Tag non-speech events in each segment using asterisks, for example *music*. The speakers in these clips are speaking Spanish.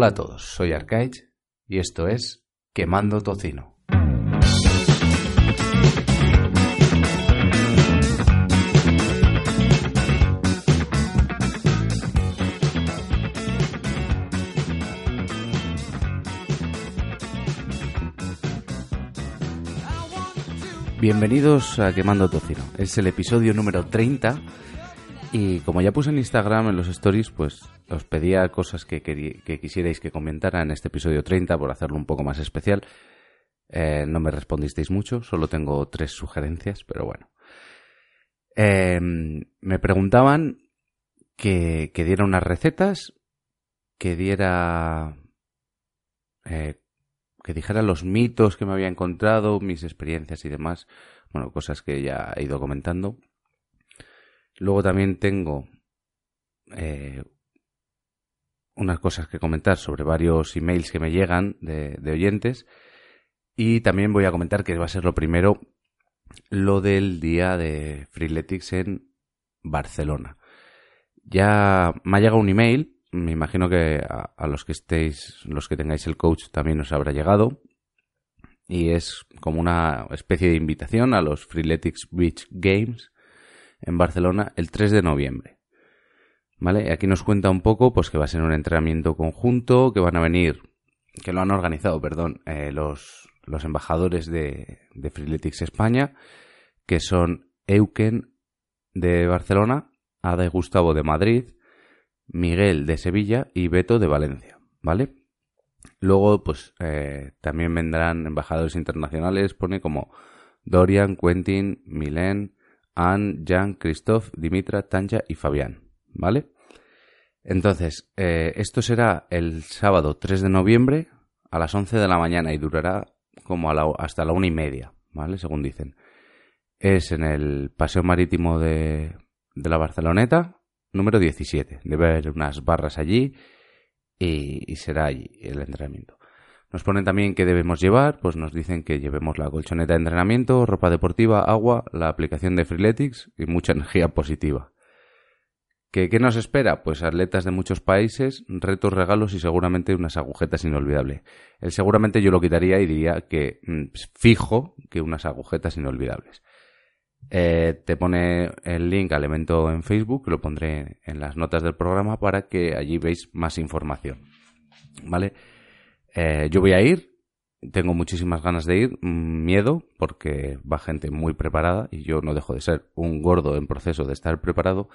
Hola a todos, soy Arcaich y esto es Quemando Tocino. Bienvenidos a Quemando Tocino. Es el episodio número 30 y como ya puse en Instagram en los stories, pues os pedía cosas que, quisierais que comentara en este episodio 30 por hacerlo un poco más especial. Eh, no me respondisteis mucho, solo tengo tres sugerencias, pero bueno. Eh, me preguntaban que, que, diera unas recetas, que diera... Eh, que dijera los mitos que me había encontrado, mis experiencias y demás. Bueno, cosas que ya he ido comentando. Luego también tengo eh, unas cosas que comentar sobre varios emails que me llegan de, oyentes. Y también voy a comentar que va a ser lo primero, lo del día de Freeletics en Barcelona. Ya me ha llegado un email, me imagino que a, a, los que estéis, los que tengáis el coach también os habrá llegado. Y es como una especie de invitación a los Freeletics Beach Games en Barcelona el 3 de noviembre. ¿Vale? Aquí nos cuenta un poco pues que va a ser un entrenamiento conjunto, que van a venir, que lo han organizado, perdón, eh, los, los embajadores de, de Freeletics España, que son Euken de Barcelona, Ada y Gustavo de Madrid, Miguel de Sevilla y Beto de Valencia, ¿vale? Luego, pues eh, también vendrán embajadores internacionales, pone como Dorian, Quentin, Milen, Anne, Jan, Christophe, Dimitra, Tanja y Fabián, ¿vale? Entonces, eh, esto será el sábado 3 de noviembre a las 11 de la mañana y durará como a la, hasta la una y media, ¿vale? Según dicen. Es en el Paseo Marítimo de, de la Barceloneta, número 17. Debe haber unas barras allí y, y será allí el entrenamiento. Nos ponen también qué debemos llevar, pues nos dicen que llevemos la colchoneta de entrenamiento, ropa deportiva, agua, la aplicación de Freeletics y mucha *laughs* energía positiva. ¿Qué, ¿Qué, nos espera? Pues atletas de muchos países, retos, regalos y seguramente unas agujetas inolvidables. El seguramente yo lo quitaría y diría que mmm, fijo que unas agujetas inolvidables. Eh, te pone el link al evento en Facebook, lo pondré en las notas del programa para que allí veáis más información. ¿Vale? Eh, yo voy a ir, tengo muchísimas ganas de ir, mm, miedo, porque va gente muy preparada y yo no dejo de ser un gordo en proceso de estar preparado.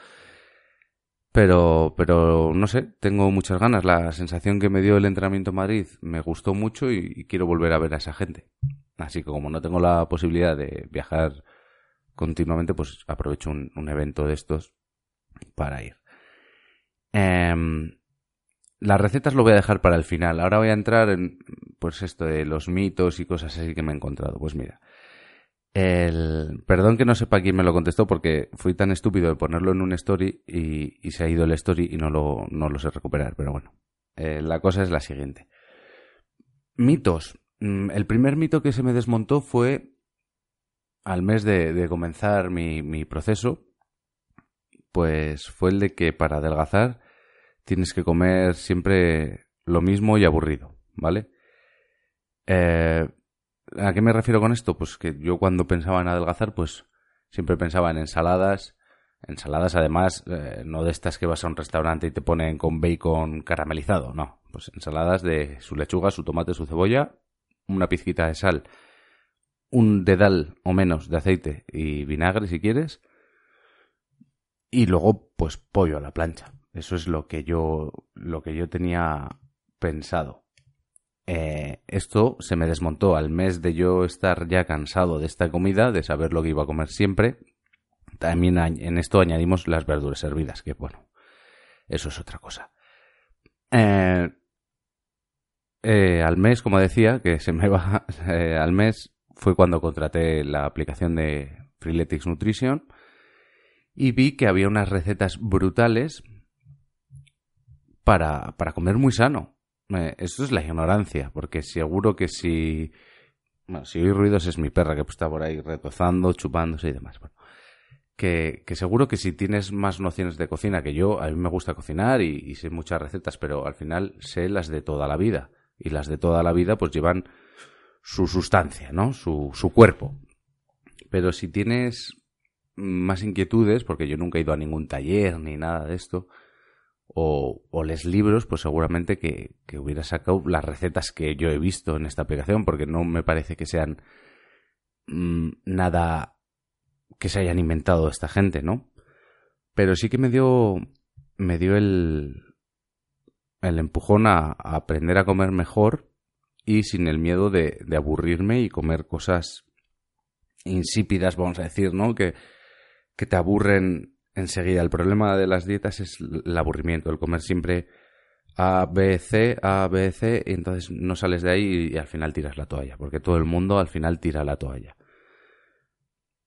Pero, pero no sé, tengo muchas ganas. La sensación que me dio el entrenamiento en Madrid me gustó mucho y, quiero volver a ver a esa gente. Así que como no tengo la posibilidad de viajar continuamente, pues aprovecho un, evento de estos para ir. Eh, las recetas lo voy a dejar para el final. Ahora voy a entrar en, pues esto de los mitos y cosas así que me he encontrado. Pues mira, el, perdón que no sepa quién me lo contestó porque fui tan estúpido de ponerlo en un story y, y se ha ido el story y no lo, no lo sé recuperar. Pero bueno, eh, la cosa es la siguiente. Mitos. Mm, el primer mito que se me desmontó fue al mes de, de comenzar mi, mi proceso, pues fue el de que para adelgazar tienes que comer siempre lo mismo y aburrido, ¿vale? Eh, ¿A qué me refiero con esto? Pues que yo cuando pensaba en adelgazar, pues siempre pensaba en ensaladas, ensaladas además, eh, no de estas que vas a un restaurante y te ponen con bacon caramelizado, no, pues ensaladas de su lechuga, su tomate, su cebolla, una pizquita de sal, un dedal o menos de aceite y vinagre si quieres, y luego pues pollo a la plancha. Eso es lo que yo, lo que yo tenía pensado. Eh, esto se me desmontó al mes de yo estar ya cansado de esta comida, de saber lo que iba a comer siempre. también en esto añadimos las verduras hervidas, que bueno, eso es otra cosa. Eh, eh, al mes, como decía, que se me va *laughs* al mes, fue cuando contraté la aplicación de Freeletics Nutrition y vi que había unas recetas brutales para, para comer muy sano. esto es la ignorancia, porque seguro que si... Bueno, si oí ruidos es mi perra que está por ahí retozando, chupándose y demás. Bueno, que, seguro que si tienes más nociones de cocina que yo, a mí me gusta cocinar y, y, sé muchas recetas, pero al final sé las de toda la vida. Y las de toda la vida pues llevan su sustancia, ¿no? Su, su cuerpo. Pero si tienes más inquietudes, porque yo nunca he ido a ningún taller ni nada de esto, o, o les libros, pues seguramente que, que, hubiera sacado las recetas que yo he visto en esta aplicación, porque no me parece que sean mm, nada que se hayan inventado esta gente, ¿no? Pero sí que me dio, me dio el, el empujón a, a aprender a comer mejor y sin el miedo de, de, aburrirme y comer cosas insípidas, vamos a decir, ¿no? Que, que te aburren enseguida. El problema de las dietas es el aburrimiento, el comer siempre A, B, C, A, B, C, y entonces no sales de ahí y, al final tiras la toalla, porque todo el mundo al final tira la toalla.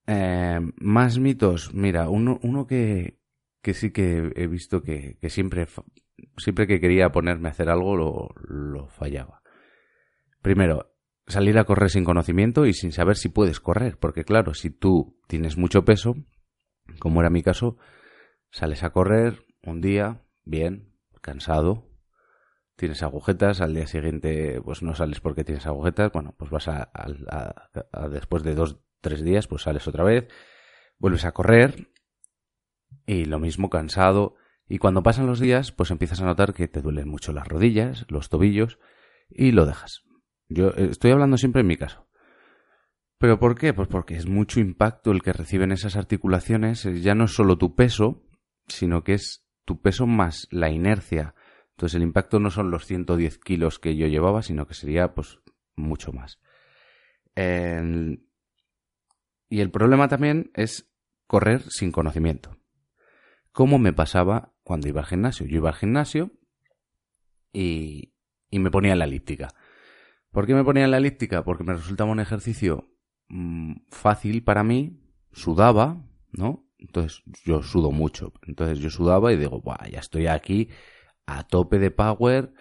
Eh, más mitos, mira, uno, uno que, que sí que he visto que, que siempre, siempre que quería ponerme a hacer algo lo, lo fallaba. Primero, salir a correr sin conocimiento y sin saber si puedes correr, porque claro, si tú tienes mucho peso, como era mi caso, sales a correr un día, bien, cansado, tienes agujetas, al día siguiente pues no sales porque tienes agujetas, bueno, pues vas a, después de dos, tres días, pues sales otra vez, vuelves a correr y lo mismo cansado. Y cuando pasan los días, pues empiezas a notar que te duelen mucho las rodillas, los tobillos y lo dejas. Yo eh, estoy hablando siempre en mi caso. ¿Pero por qué? Pues porque es mucho impacto el que reciben esas articulaciones. Eh, ya no es solo tu peso, sino que es tu peso más la inercia. Entonces el impacto no son los 110 kilos que yo llevaba, sino que sería pues mucho más. Y el problema también es correr sin conocimiento. ¿Cómo me pasaba cuando iba al gimnasio? Yo iba al gimnasio y, y me ponía en la elíptica. ¿Por qué me ponía en la elíptica? Porque me resultaba un ejercicio Mm, fácil para mí, sudaba, ¿no? Entonces yo sudo mucho. Entonces yo sudaba y digo, Buah, ya estoy aquí a tope de power,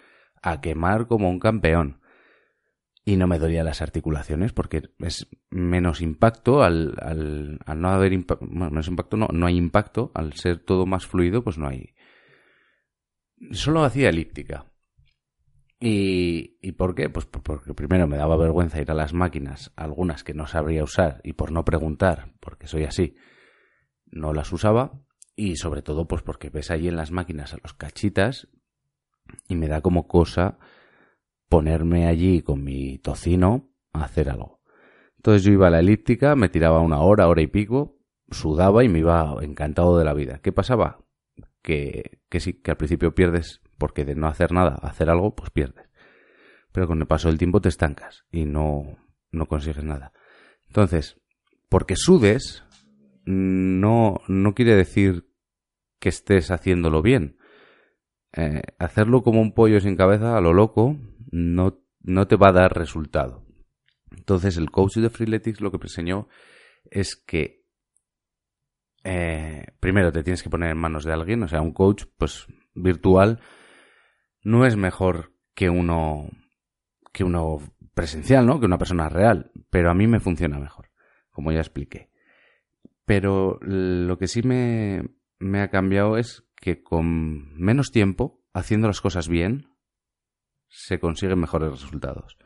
a quemar como un campeón. Y no me dolían las articulaciones porque es menos impacto al, al, al no haber impacto, menos impacto no, no hay impacto, al ser todo más fluido, pues no hay. Solo hacía elíptica. ¿Y, ¿Y por qué? Pues porque primero me daba vergüenza ir a las máquinas, algunas que no sabría usar y por no preguntar, porque soy así, no las usaba. Y sobre todo, pues porque ves allí en las máquinas a los cachitas y me da como cosa ponerme allí con mi tocino a hacer algo. Entonces yo iba a la elíptica, me tiraba una hora, hora y pico, sudaba y me iba encantado de la vida. ¿Qué pasaba? Que, que sí, que al principio pierdes porque de no hacer nada, hacer algo, pues pierdes. Pero con el paso del tiempo te estancas y no, no consigues nada. Entonces, porque sudes, no, no quiere decir que estés haciéndolo bien. Eh, hacerlo como un pollo sin cabeza, a lo loco, no, no te va a dar resultado. Entonces, el coach de Freeletics lo que enseñó es que eh, primero te tienes que poner en manos de alguien, o sea, un coach pues virtual no es mejor que uno que uno presencial, ¿no? Que una persona real, pero a mí me funciona mejor, como ya expliqué. Pero lo que sí me, me ha cambiado es que con menos tiempo, haciendo las cosas bien, se consiguen mejores resultados.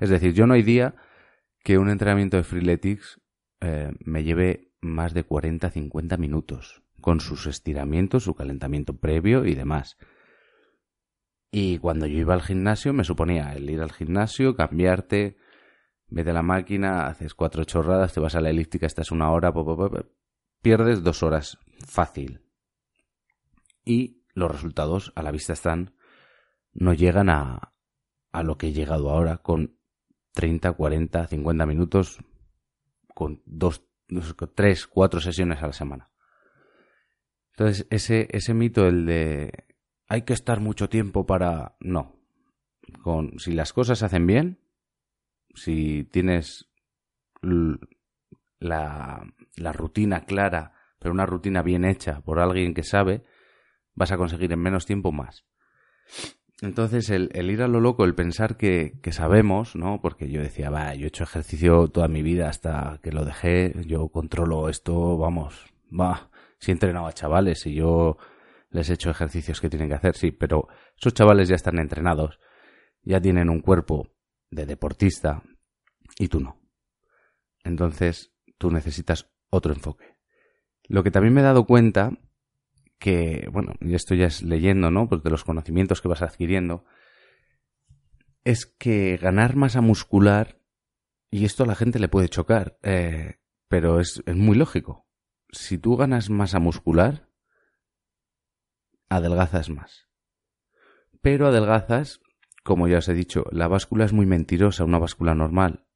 Es decir, yo no hay día que un entrenamiento de Freeletics eh, me lleve más de 40-50 minutos, con sus estiramientos, su calentamiento previo y demás. Y cuando yo iba al gimnasio me suponía el ir al gimnasio, cambiarte, vete a la máquina, haces cuatro chorradas, te vas a la elíptica, estás una hora, pierdes dos horas fácil. Y los resultados a la vista están, no llegan a, a lo que he llegado ahora con 30, 40, 50 minutos, con dos, tres, cuatro sesiones a la semana. Entonces, ese, ese mito, el de hay que estar mucho tiempo para... No. Con, si las cosas se hacen bien, si tienes la, la rutina clara, pero una rutina bien hecha por alguien que sabe, vas a conseguir en menos tiempo más. Entonces, el, ir a lo loco, el pensar que, que, sabemos, ¿no? Porque yo decía, va, yo he hecho ejercicio toda mi vida hasta que lo dejé, yo controlo esto, vamos, va, si he entrenado a chavales y yo les he hecho ejercicios que tienen que hacer, sí, pero esos chavales ya están entrenados, ya tienen un cuerpo de deportista y tú no. Entonces, tú necesitas otro enfoque. Lo que también me he dado cuenta que, bueno, y esto ya es leyendo, ¿no? Pues de los conocimientos que vas adquiriendo, es que ganar masa muscular, y esto a la gente le puede chocar, eh, pero es, es muy lógico. Si tú ganas masa muscular, adelgazas más. Pero adelgazas, como ya os he dicho, la báscula es muy mentirosa, una báscula normal,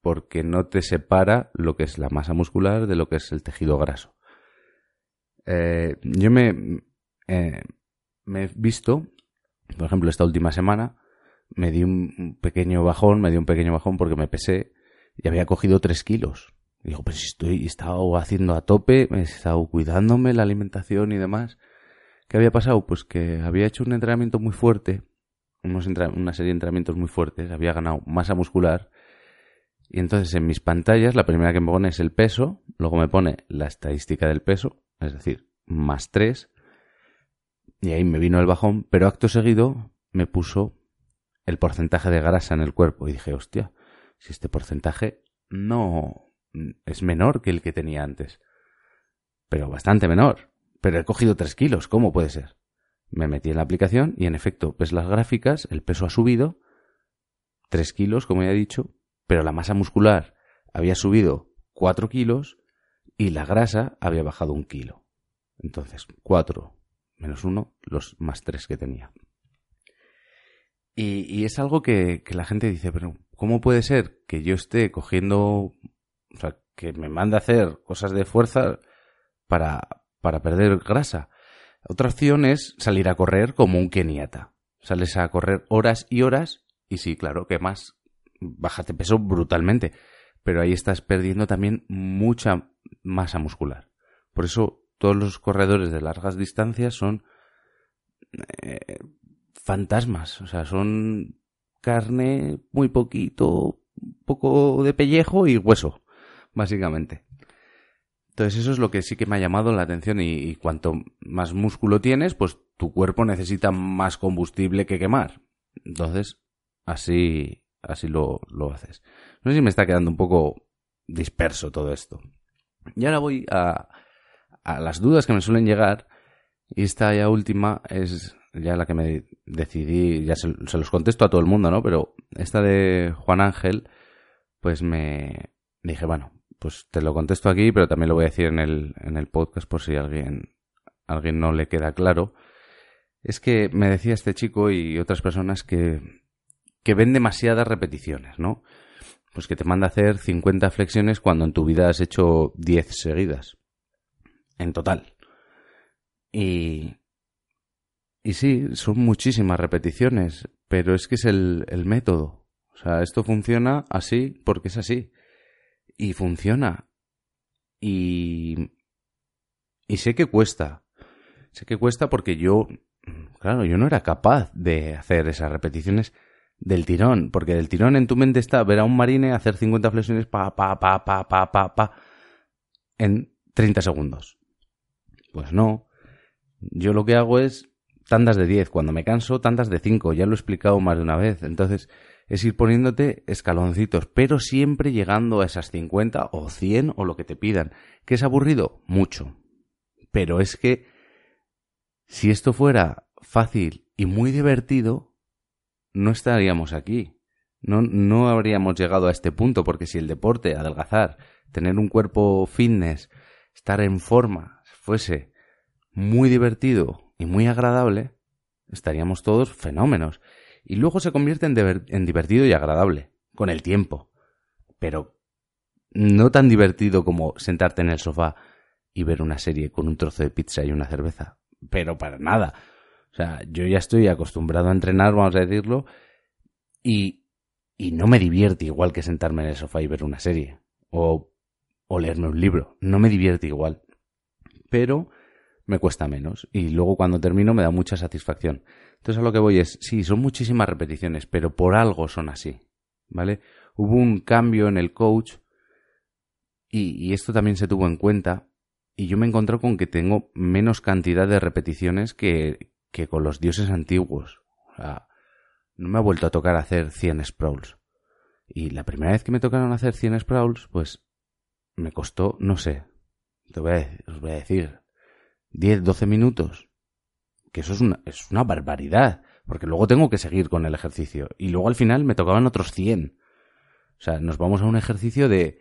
porque no te separa lo que es la masa muscular de lo que es el tejido graso. Eh, yo me, eh, me he visto, por ejemplo, esta última semana, me di un pequeño bajón, me di un pequeño bajón porque me pesé y había cogido tres kilos. digo, pues estoy, estado haciendo a tope, he estado cuidándome la alimentación y demás. ¿Qué había pasado? Pues que había hecho un entrenamiento muy fuerte, una serie de entrenamientos muy fuertes, había ganado masa muscular. Y entonces en mis pantallas la primera que me pone es el peso, luego me pone la estadística del peso es decir, más 3, y ahí me vino el bajón, pero acto seguido me puso el porcentaje de grasa en el cuerpo y dije, hostia, si este porcentaje no es menor que el que tenía antes, pero bastante menor, pero he cogido 3 kilos, ¿cómo puede ser? Me metí en la aplicación y en efecto, ves las gráficas, el peso ha subido 3 kilos, como ya he dicho, pero la masa muscular había subido 4 kilos y la grasa había bajado un kilo. Entonces, 4 menos 1, los más 3 que tenía. Y, es algo que, la gente dice, pero ¿cómo puede ser que yo esté cogiendo, o sea, que me mande a hacer cosas de fuerza para, para perder grasa? Otra opción es salir a correr como un keniata. Sales a correr horas y horas y sí, claro, que más, bájate peso brutalmente pero ahí estás perdiendo también mucha masa muscular. Por eso todos los corredores de largas distancias son eh, fantasmas, o sea, son carne muy poquito, poco de pellejo y hueso, básicamente. Entonces eso es lo que sí que me ha llamado la atención y, cuanto más músculo tienes, pues tu cuerpo necesita más combustible que quemar. Entonces, así, así lo, lo haces. No sé si me está quedando un poco disperso todo esto. Y ahora voy a, a las dudas que me suelen llegar. Y esta ya última es ya la que me decidí, ya se, los contesto a todo el mundo, ¿no? Pero esta de Juan Ángel, pues me dije, bueno, pues te lo contesto aquí, pero también lo voy a decir en el, en el podcast por si alguien, alguien no le queda claro. Es que me decía este chico y otras personas que, que ven demasiadas repeticiones, ¿no? pues que te manda a hacer 50 flexiones cuando en tu vida has hecho 10 seguidas. En total. Y. Y sí, son muchísimas repeticiones, pero es que es el, el método. O sea, esto funciona así porque es así. Y funciona. Y. Y sé que cuesta. Sé que cuesta porque yo. Claro, yo no era capaz de hacer esas repeticiones del tirón, porque del tirón en tu mente está ver a un marine hacer 50 flexiones pa, pa, pa, pa, pa, pa, pa, en 30 segundos. Pues no. Yo lo que hago es tandas de 10. Cuando me canso, tandas de 5. Ya lo he explicado más de una vez. Entonces, es ir poniéndote escaloncitos, pero siempre llegando a esas 50 o 100 o lo que te pidan. ¿Qué es aburrido? Mucho. Pero es que si esto fuera fácil y muy divertido, no estaríamos aquí. No, no habríamos llegado a este punto, porque si el deporte, adelgazar, tener un cuerpo fitness, estar en forma, fuese muy divertido y muy agradable, estaríamos todos fenómenos. Y luego se convierte en, divertido y agradable, con el tiempo. Pero no tan divertido como sentarte en el sofá y ver una serie con un trozo de pizza y una cerveza. Pero para nada. O sea, yo ya estoy acostumbrado a entrenar, vamos a decirlo, y, y no me divierte igual que sentarme en el sofá y ver una serie. O, o leerme un libro. No me divierte igual. Pero me cuesta menos. Y luego cuando termino me da mucha satisfacción. Entonces a lo que voy es, sí, son muchísimas repeticiones, pero por algo son así. ¿Vale? Hubo un cambio en el coach y, esto también se tuvo en cuenta. Y yo me encontré con que tengo menos cantidad de repeticiones que, que con los dioses antiguos. O sea, no me ha vuelto a tocar hacer 100 sprawls. Y la primera vez que me tocaron hacer 100 sprawls, pues me costó, no sé, te voy a, os voy a decir, 10, 12 minutos. Que eso es una, es una barbaridad. Porque luego tengo que seguir con el ejercicio. Y luego al final me tocaban otros 100. O sea, nos vamos a un ejercicio de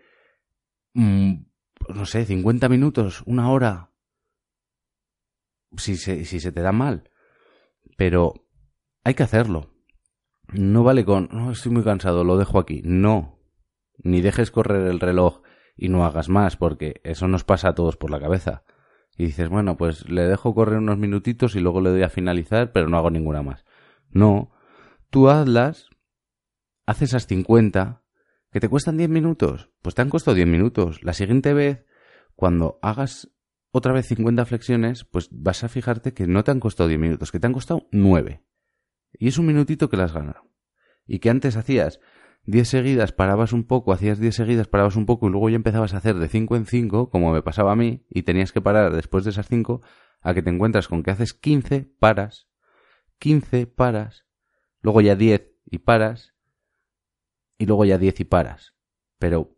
Mm, no sé, 50 minutos, una hora, si se, si se te da mal. Pero hay que hacerlo. No vale con, no, estoy muy cansado, lo dejo aquí. No. Ni dejes correr el reloj y no hagas más, porque eso nos pasa a todos por la cabeza. Y dices, bueno, pues le dejo correr unos minutitos y luego le doy a finalizar, pero no hago ninguna más. No. Tú hazlas, haces esas 50 ¿Que te cuestan 10 minutos? Pues te han costado 10 minutos. La siguiente vez, cuando hagas otra vez 50 flexiones, pues vas a fijarte que no te han costado 10 minutos, que te han costado 9. Y es un minutito que las has. Y que antes hacías 10 seguidas, parabas un poco, hacías 10 seguidas, parabas un poco y luego ya empezabas a hacer de 5 en 5, como me pasaba a mí, y tenías que parar después de esas 5, a que te encuentras con que haces 15, paras, 15, paras, luego ya 10 y paras, y luego ya 10 y paras. Pero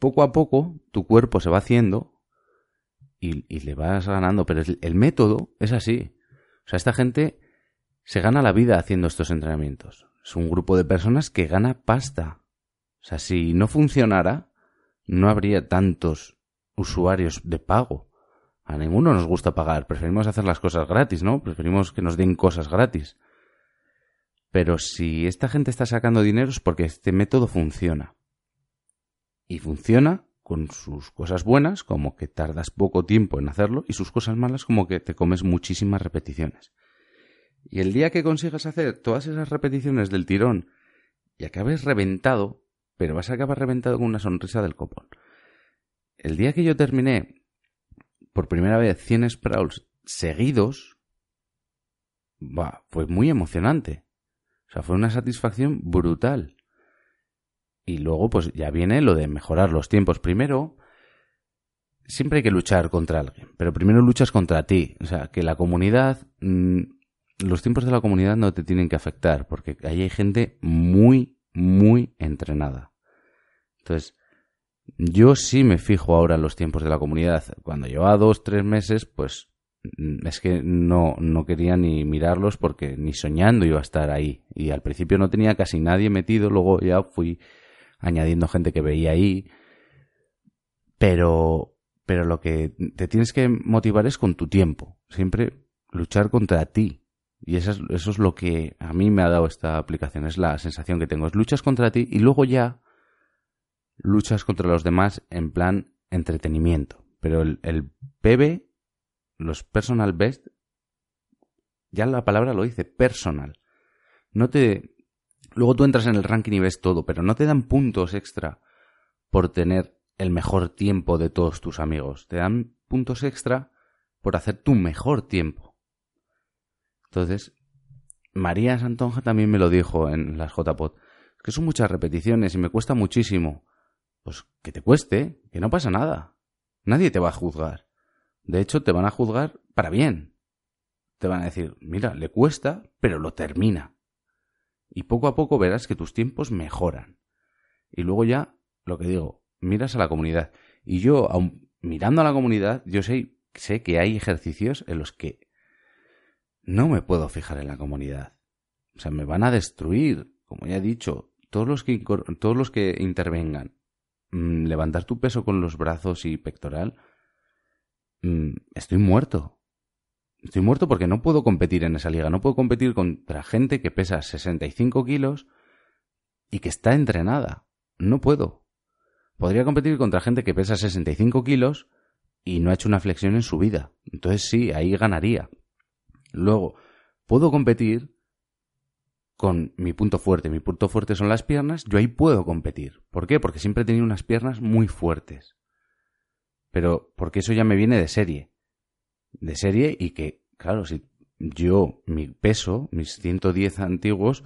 poco a poco tu cuerpo se va haciendo y, le vas ganando. Pero el, método es así. O sea, esta gente se gana la vida haciendo estos entrenamientos. Es un grupo de personas que gana pasta. O sea, si no funcionara, no habría tantos usuarios de pago. A ninguno nos gusta pagar. Preferimos hacer las cosas gratis, ¿no? Preferimos que nos den cosas gratis. Pero si esta gente está sacando dinero es porque este método funciona. Y funciona con sus cosas buenas, como que tardas poco tiempo en hacerlo, y sus cosas malas, como que te comes muchísimas repeticiones. Y el día que consigas hacer todas esas repeticiones del tirón y acabes reventado, pero vas a acabar reventado con una sonrisa del copón. El día que yo terminé por primera vez 100 sprawls seguidos, fue muy emocionante. O sea, fue una satisfacción brutal. Y luego, pues ya viene lo de mejorar los tiempos. Primero, siempre hay que luchar contra alguien, pero primero luchas contra ti. O sea, que la comunidad, mm, los tiempos de la comunidad no te tienen que afectar, porque ahí hay gente muy, muy entrenada. Entonces, yo sí me fijo ahora en los tiempos de la comunidad. Cuando lleva dos, tres meses, pues Mm, es que no, no quería ni mirarlos porque ni soñando iba a estar ahí. Y al principio no tenía casi nadie metido, luego ya fui añadiendo gente que veía ahí. Pero, pero lo que te tienes que motivar es con tu tiempo. Siempre luchar contra ti. Y eso es, eso es lo que a mí me ha dado esta aplicación. Es la sensación que tengo. Es luchas contra ti y luego ya luchas contra los demás en plan entretenimiento. Pero el, el PB los personal best, ya la palabra lo dice, personal. No te. Luego tú entras en el ranking y ves todo, pero no te dan puntos extra por tener el mejor tiempo de todos tus amigos. Te dan puntos extra por hacer tu mejor tiempo. Entonces, María Santonja también me lo dijo en las JPod, que son muchas repeticiones y me cuesta muchísimo. Pues que te cueste, que no pasa nada. Nadie te va a juzgar. De hecho, te van a juzgar para bien. Te van a decir, mira, le cuesta, pero lo termina. Y poco a poco verás que tus tiempos mejoran. Y luego ya, lo que digo, miras a la comunidad. Y yo, aun mirando a la comunidad, yo sé, sé que hay ejercicios en los que no me puedo fijar en la comunidad. O sea, me van a destruir. Como ya he dicho, todos los que, todos los que intervengan, mm, levantar tu peso con los brazos y pectoral, Mm, estoy muerto. Estoy muerto porque no puedo competir en esa liga. No puedo competir contra gente que pesa 65 kilos y que está entrenada. No puedo. Podría competir contra gente que pesa 65 kilos, y no ha hecho una flexión en su vida. Entonces sí, ahí ganaría. Luego, puedo competir con mi punto fuerte. Mi punto fuerte son las piernas. Yo ahí puedo competir. ¿Por qué? Porque siempre he tenido unas piernas muy fuertes. Pero porque eso ya me viene de serie. De serie y que, claro, si yo, mi peso, mis 110 antiguos,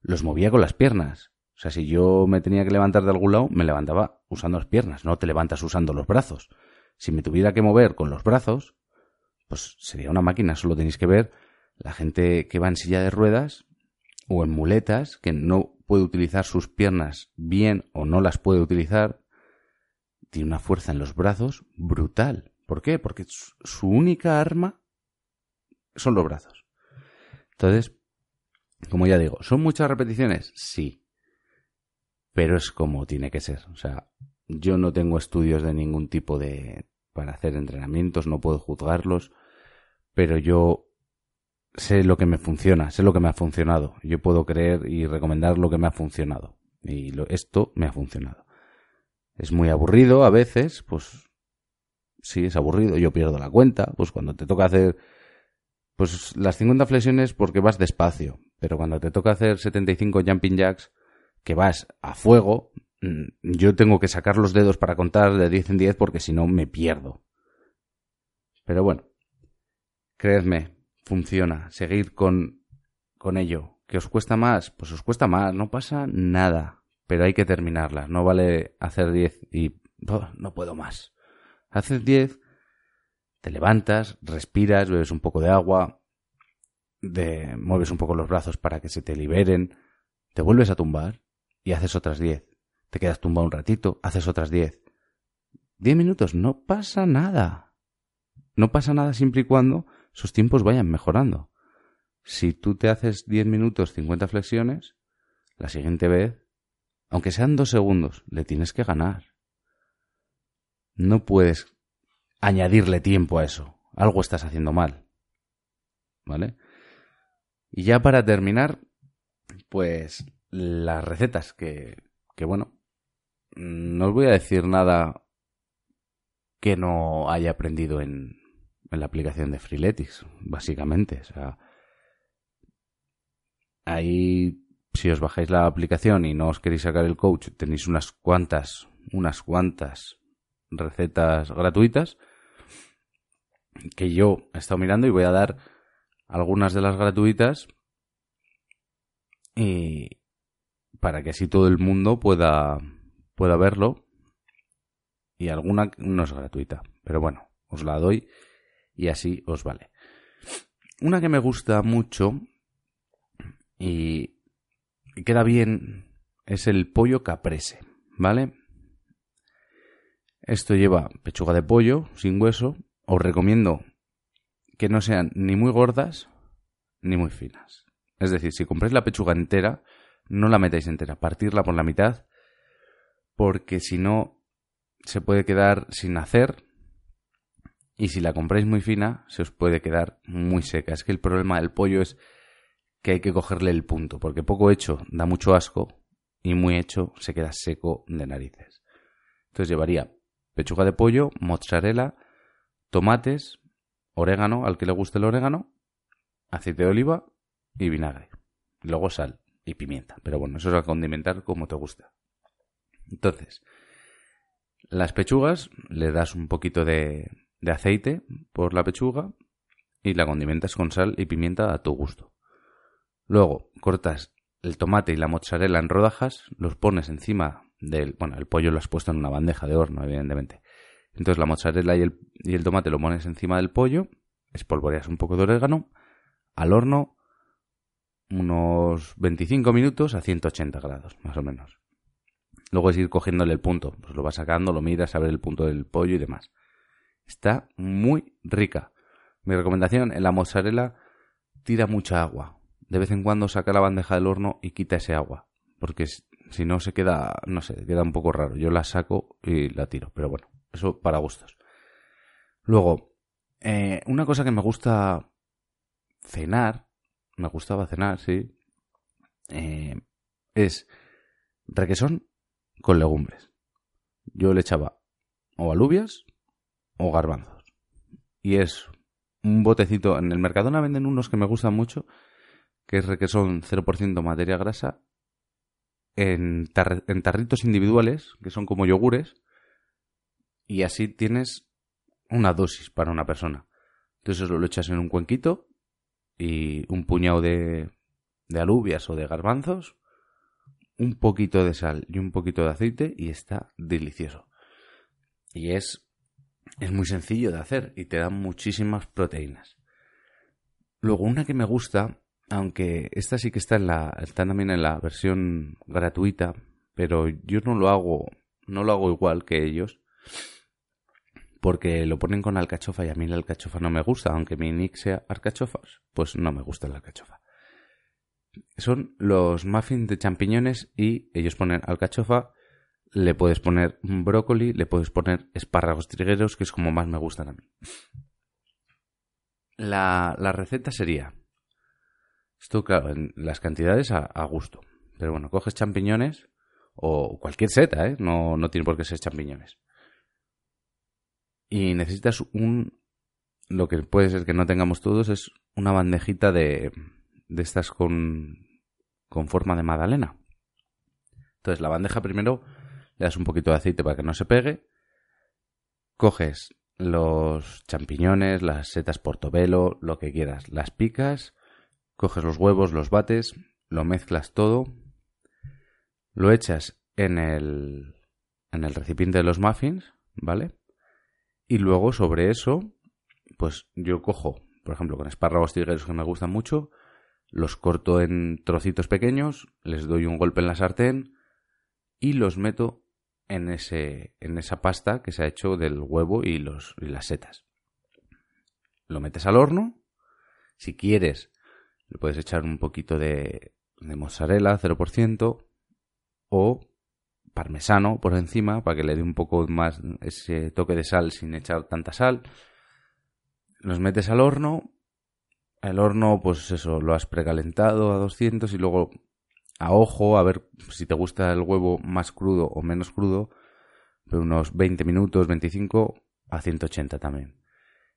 los movía con las piernas. O sea, si yo me tenía que levantar de algún lado, me levantaba usando las piernas, no te levantas usando los brazos. Si me tuviera que mover con los brazos, pues sería una máquina. Solo tenéis que ver la gente que va en silla de ruedas o en muletas, que no puede utilizar sus piernas bien o no las puede utilizar, tiene una fuerza en los brazos brutal. ¿Por qué? Porque su única arma son los brazos. Entonces, como ya digo, ¿son muchas repeticiones? Sí. Pero es como tiene que ser. O sea, yo no tengo estudios de ningún tipo de... para hacer entrenamientos, no puedo juzgarlos, pero yo sé lo que me funciona, sé lo que me ha funcionado. Yo puedo creer y recomendar lo que me ha funcionado. Y esto me ha funcionado. Es muy aburrido a veces, pues sí, es aburrido, yo pierdo la cuenta, pues cuando te toca hacer pues las 50 flexiones porque vas despacio, pero cuando te toca hacer 75 jumping jacks, que vas a fuego, mm, yo tengo que sacar los dedos para contar de 10 en 10 porque si no me pierdo. Pero bueno, creedme, funciona. Seguir con, con ello. ¿Que os cuesta más? Pues os cuesta más, no pasa nada. Pero hay que terminarlas. No vale hacer 10 y no puedo más. Haces 10, te levantas, respiras, bebes un poco de agua, de, mueves un poco los brazos para que se te liberen, te vuelves a tumbar y haces otras 10. Te quedas tumbado un ratito, haces otras 10. 10 minutos, no pasa nada. No pasa nada siempre y cuando sus tiempos vayan mejorando. Si tú te haces 10 minutos 50 flexiones, la siguiente vez, aunque sean dos segundos, le tienes que ganar. No puedes añadirle tiempo a eso. Algo estás haciendo mal. ¿Vale? Y ya para terminar, pues las recetas que, que bueno, no os voy a decir nada que no haya aprendido en, en la aplicación de Freeletics, básicamente. O sea, ahí, si os bajáis la aplicación y no os queréis sacar el coach, tenéis unas cuantas, unas cuantas recetas gratuitas que yo he estado mirando y voy a dar algunas de las gratuitas y para que así todo el mundo pueda pueda verlo y alguna no es gratuita, pero bueno, os la doy y así os vale. Una que me gusta mucho y queda bien es el pollo caprese, ¿vale? Esto lleva pechuga de pollo sin hueso. Os recomiendo que no sean ni muy gordas ni muy finas. Es decir, si compráis la pechuga entera, no la metáis entera, partirla por la mitad, porque si no se puede quedar sin hacer y si la compráis muy fina, se os puede quedar muy seca. Es que el problema del pollo es que hay que cogerle el punto, porque poco hecho da mucho asco y muy hecho se queda seco de narices. Entonces llevaría pechuga de pollo, mozzarella, tomates, orégano, al que le guste el orégano, aceite de oliva y vinagre. Luego sal y pimienta. Pero bueno, eso es a condimentar como te gusta. Entonces, las pechugas le das un poquito de, de aceite por la pechuga y la condimentas con sal y pimienta a tu gusto. Luego cortas el tomate y la mozzarella en rodajas, los pones encima del... Bueno, el pollo lo has puesto en una bandeja de horno, evidentemente. Entonces la mozzarella y el, y el tomate lo pones encima del pollo, espolvoreas un poco de orégano, al horno unos 25 minutos a 180 grados, más o menos. Luego es ir cogiéndole el punto, pues lo vas sacando, lo miras a ver el punto del pollo y demás. Está muy rica. Mi recomendación, en la mozzarella tira mucha agua. De vez en cuando saca la bandeja del horno y quita ese agua. Porque si no se queda, no sé, queda un poco raro. Yo la saco y la tiro. Pero bueno, eso para gustos. Luego, eh, una cosa que me gusta cenar, me gustaba cenar, sí, eh, es requesón con legumbres. Yo le echaba o alubias o garbanzos. Y es un botecito. En el Mercadona venden unos que me gustan mucho, que es que son 0% materia grasa, en, tarritos individuales, que son como yogures, y así tienes una dosis para una persona. Entonces lo echas en un cuenquito y un puñado de, de alubias o de garbanzos, un poquito de sal y un poquito de aceite y está delicioso. Y es, es muy sencillo de hacer y te da muchísimas proteínas. Luego una que me gusta, aunque esta sí que está en la, está también en la versión gratuita, pero yo no lo hago, no lo hago igual que ellos, porque lo ponen con alcachofa y a mí la alcachofa no me gusta, aunque mi nick sea alcachofas, pues no me gusta la alcachofa. Son los muffins de champiñones y ellos ponen alcachofa, le puedes poner brócoli, le puedes poner espárragos trigueros, que es como más me gustan a mí. La, receta sería, esto claro, en las cantidades a, a, gusto, pero bueno, coges champiñones o cualquier seta, ¿eh? no, no tiene por qué ser champiñones y necesitas un... Lo que puede ser que no tengamos todos es una bandejita de, de estas con, con forma de magdalena. Entonces la bandeja primero le das un poquito de aceite para que no se pegue. Coges los champiñones, las setas portobelo, lo que quieras. Las picas, coges los huevos, los bates, lo mezclas todo, lo echas en el, en el recipiente de los muffins, ¿vale? Y luego sobre eso, pues yo cojo, por ejemplo, con espárragos tigres que me gustan mucho, los corto en trocitos pequeños, les doy un golpe en la sartén y los meto en, ese, en esa pasta que se ha hecho del huevo y, los, y las setas. Lo metes al horno. Si quieres, le puedes echar un poquito de, de mozzarella, 0%, o parmesano por encima para que le dé un poco más ese toque de sal sin echar tanta sal. Los metes al horno. El horno, pues eso, lo has precalentado a 200 y luego a ojo, a ver si te gusta el huevo más crudo o menos crudo, pero unos 20 minutos, 25 a 180 también.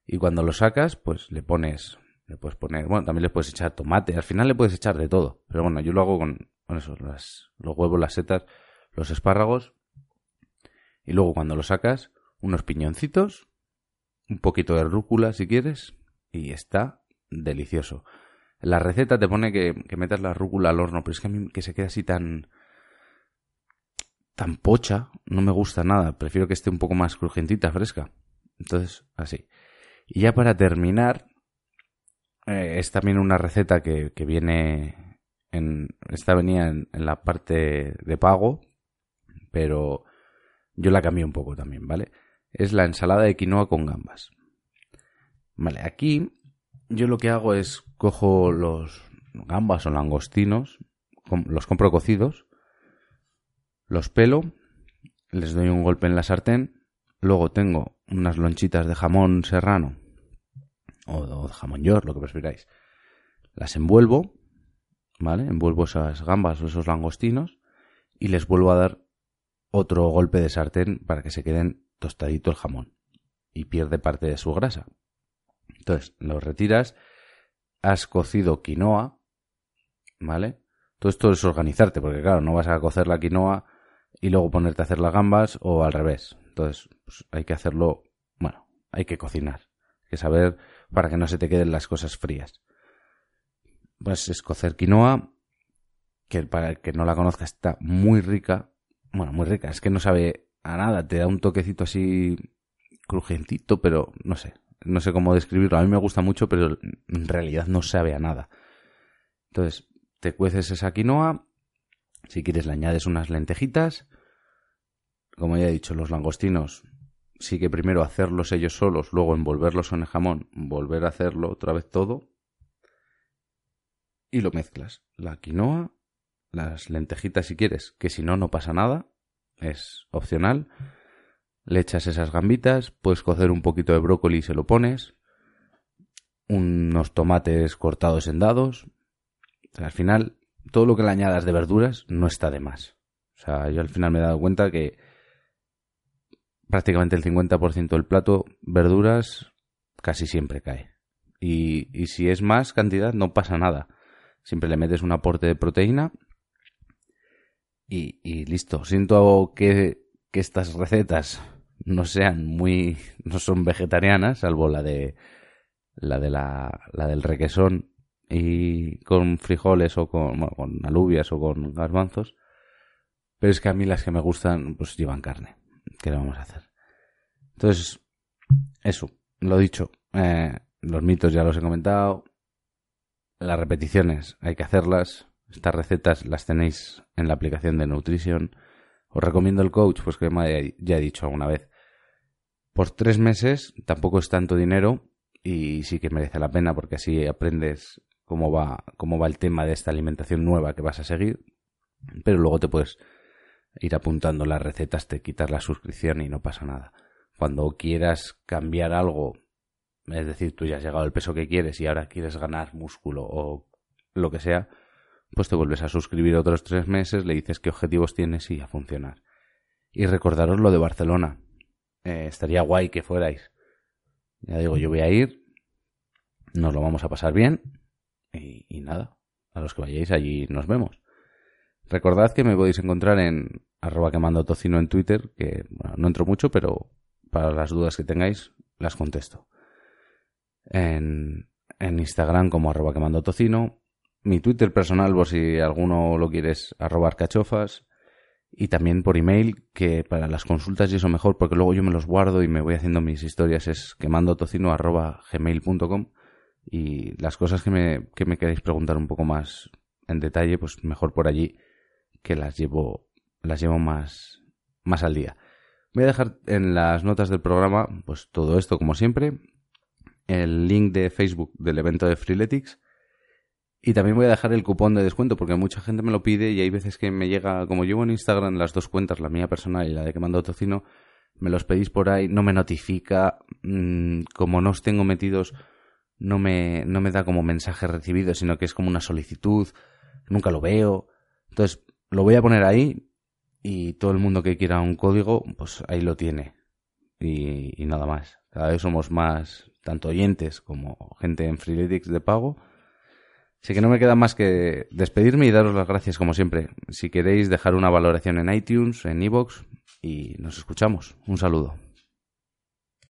Y cuando lo sacas, pues le pones, le puedes poner, bueno, también le puedes echar tomate, al final le puedes echar de todo, pero bueno, yo lo hago con, con eso, las, los huevos, las setas, los espárragos y luego cuando lo sacas unos piñoncitos, un poquito de rúcula si quieres y está delicioso. La receta te pone que, metas la rúcula al horno, pero es que a mí que se quede así tan tan pocha, no me gusta nada, prefiero que esté un poco más crujentita, fresca. Entonces, así. Y ya para terminar, eh, es también una receta que, que viene en, esta venía en, la parte de pago, pero yo la cambié un poco también, ¿vale? Es la ensalada de quinoa con gambas. Vale, aquí yo lo que hago es cojo los gambas o langostinos, los compro cocidos, los pelo, les doy un golpe en la sartén, luego tengo unas lonchitas de jamón serrano o, de jamón york, lo que prefiráis. Las envuelvo, ¿vale? Envuelvo esas gambas o esos langostinos y les vuelvo a dar otro golpe de sartén para que se queden tostadito el jamón y pierde parte de su grasa. Entonces, lo retiras, has cocido quinoa, ¿vale? Todo esto es organizarte, porque claro, no vas a cocer la quinoa y luego ponerte a hacer las gambas o al revés. Entonces, pues, hay que hacerlo, bueno, hay que cocinar, hay que saber para que no se te queden las cosas frías. Pues es cocer quinoa, que para el que no la conozca está muy rica, bueno, muy rica, es que no sabe a nada, te da un toquecito así crujientito, pero no sé, no sé cómo describirlo. A mí me gusta mucho, pero en realidad no sabe a nada. Entonces, te cueces esa quinoa, si quieres le añades unas lentejitas. Como ya he dicho, los langostinos sí que primero hacerlos ellos solos, luego envolverlos en el jamón, volver a hacerlo otra vez todo y lo mezclas. La quinoa, las lentejitas si quieres, que si no, no pasa nada, es opcional. Le echas esas gambitas, puedes cocer un poquito de brócoli y se lo pones, unos tomates cortados en dados. al final, todo lo que le añadas de verduras no está de más. O sea, yo al final me he dado cuenta que prácticamente el 50% del plato, verduras casi siempre cae. Y, y si es más cantidad, no pasa nada. Siempre le metes un aporte de proteína y, y listo. Siento que, que estas recetas no sean muy, no son vegetarianas, salvo la de la de la, la del requesón y con frijoles o con, con alubias o con garbanzos. Pero es que a mí las que me gustan, pues llevan carne. ¿Qué le vamos a hacer? Entonces, eso, lo dicho. Eh, los mitos ya los he comentado. Las repeticiones hay que hacerlas. Estas recetas las tenéis en la aplicación de Nutrition. Os recomiendo el coach, pues que ya he dicho alguna vez. Por tres meses tampoco es tanto dinero y sí que merece la pena porque así aprendes cómo va, cómo va el tema de esta alimentación nueva que vas a seguir. Pero luego te puedes ir apuntando las recetas, te quitas la suscripción y no pasa nada. Cuando quieras cambiar algo, es decir, tú ya has llegado al peso que quieres y ahora quieres ganar músculo o lo que sea, pues te vuelves a suscribir otros tres meses, le dices qué objetivos tienes y a funcionar. Y recordaros lo de Barcelona. Eh, estaría guay que fuerais. Ya digo, yo voy a ir, nos lo vamos a pasar bien y, nada, a los que vayáis allí nos vemos. Recordad que me podéis encontrar en arroba quemando tocino en Twitter, que no entro mucho, pero para las dudas que tengáis las contesto. En, en Instagram como arroba quemando tocino. Mi Twitter personal, por si alguno lo quieres, arroba cachofas. Y también por email, que para las consultas y eso mejor, porque luego yo me los guardo y me voy haciendo mis historias, es quemandotocino arroba gmail.com. Y las cosas que me, que me queréis preguntar un poco más en detalle, pues mejor por allí que las llevo, las llevo más, más al día. Voy a dejar en las notas del programa, pues todo esto como siempre, el link de Facebook del evento de Freeletics y también voy a dejar el cupón de descuento porque mucha gente me lo pide y hay veces que me llega, como llevo en Instagram las dos cuentas, la mía personal y la de que mando tocino, me los pedís por ahí, no me notifica, mm, como no os tengo metidos, no me, no me da como mensaje recibido, sino que es como una solicitud, nunca lo veo. Entonces, lo voy a poner ahí y todo el mundo que quiera un código, pues ahí lo tiene. Y, nada más. Cada vez somos más, tanto oyentes como gente en Freeletics de pago. Así que no me queda más que despedirme y daros las gracias como siempre. Si queréis dejar una valoración en iTunes, en iVoox y nos escuchamos. Un saludo.